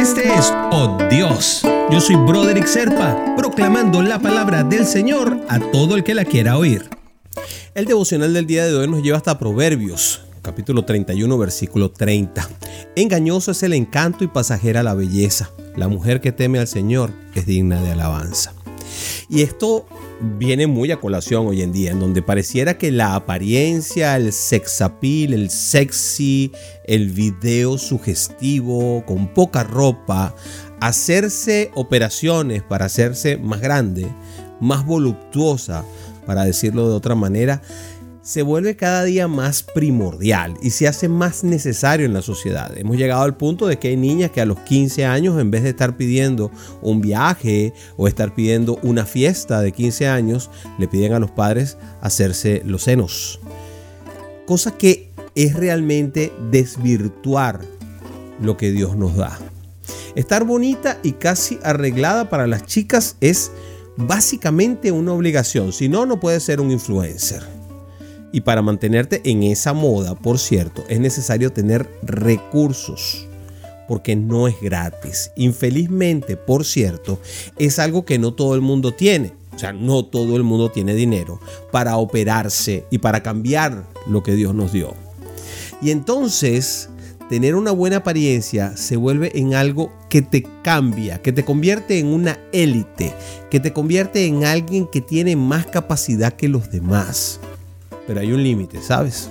Este es Oh Dios. Yo soy Broderick Serpa, proclamando la palabra del Señor a todo el que la quiera oír. El devocional del día de hoy nos lleva hasta Proverbios, capítulo 31, versículo 30. Engañoso es el encanto y pasajera la belleza. La mujer que teme al Señor es digna de alabanza. Y esto viene muy a colación hoy en día, en donde pareciera que la apariencia, el sex appeal, el sexy, el video sugestivo, con poca ropa, hacerse operaciones para hacerse más grande, más voluptuosa, para decirlo de otra manera, se vuelve cada día más primordial y se hace más necesario en la sociedad. Hemos llegado al punto de que hay niñas que a los 15 años, en vez de estar pidiendo un viaje o estar pidiendo una fiesta de 15 años, le piden a los padres hacerse los senos. Cosa que es realmente desvirtuar lo que Dios nos da. Estar bonita y casi arreglada para las chicas es básicamente una obligación, si no, no puede ser un influencer. Y para mantenerte en esa moda, por cierto, es necesario tener recursos, porque no es gratis. Infelizmente, por cierto, es algo que no todo el mundo tiene. O sea, no todo el mundo tiene dinero para operarse y para cambiar lo que Dios nos dio. Y entonces, tener una buena apariencia se vuelve en algo que te cambia, que te convierte en una élite, que te convierte en alguien que tiene más capacidad que los demás pero hay un límite, ¿sabes?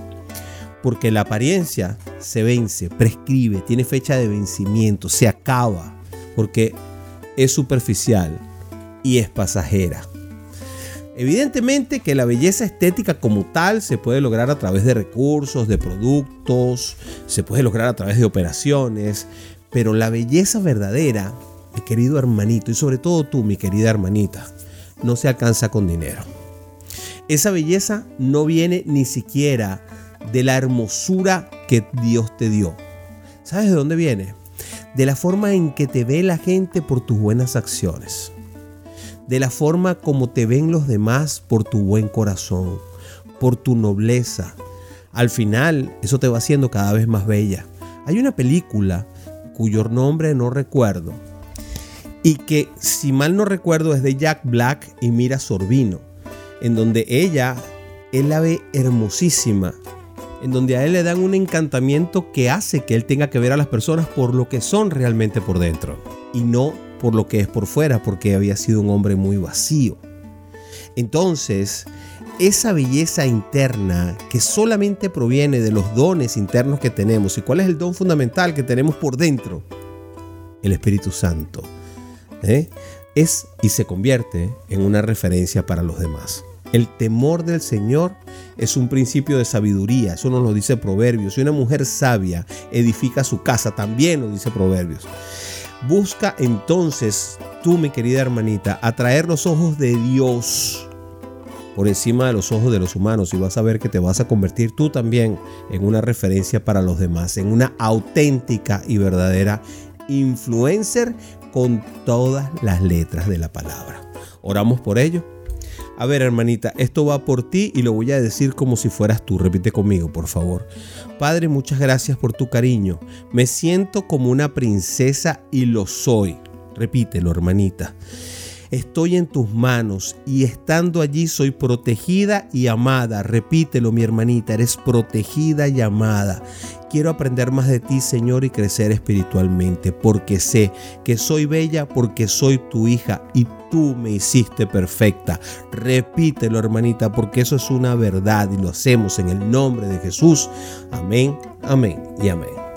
Porque la apariencia se vence, prescribe, tiene fecha de vencimiento, se acaba, porque es superficial y es pasajera. Evidentemente que la belleza estética como tal se puede lograr a través de recursos, de productos, se puede lograr a través de operaciones, pero la belleza verdadera, mi querido hermanito, y sobre todo tú, mi querida hermanita, no se alcanza con dinero. Esa belleza no viene ni siquiera de la hermosura que Dios te dio. ¿Sabes de dónde viene? De la forma en que te ve la gente por tus buenas acciones. De la forma como te ven los demás por tu buen corazón, por tu nobleza. Al final, eso te va haciendo cada vez más bella. Hay una película cuyo nombre no recuerdo y que, si mal no recuerdo, es de Jack Black y Mira Sorbino en donde ella, él la ve hermosísima, en donde a él le dan un encantamiento que hace que él tenga que ver a las personas por lo que son realmente por dentro y no por lo que es por fuera, porque había sido un hombre muy vacío. Entonces, esa belleza interna que solamente proviene de los dones internos que tenemos, ¿y cuál es el don fundamental que tenemos por dentro? El Espíritu Santo. ¿eh? Es y se convierte en una referencia para los demás. El temor del Señor es un principio de sabiduría, eso nos lo dice Proverbios. Y una mujer sabia edifica su casa, también lo dice Proverbios. Busca entonces tú, mi querida hermanita, atraer los ojos de Dios por encima de los ojos de los humanos y vas a ver que te vas a convertir tú también en una referencia para los demás, en una auténtica y verdadera influencer con todas las letras de la palabra. Oramos por ello. A ver, hermanita, esto va por ti y lo voy a decir como si fueras tú. Repite conmigo, por favor. Padre, muchas gracias por tu cariño. Me siento como una princesa y lo soy. Repítelo, hermanita. Estoy en tus manos y estando allí soy protegida y amada. Repítelo, mi hermanita, eres protegida y amada. Quiero aprender más de ti, Señor, y crecer espiritualmente, porque sé que soy bella, porque soy tu hija y tú me hiciste perfecta. Repítelo, hermanita, porque eso es una verdad y lo hacemos en el nombre de Jesús. Amén, amén y amén.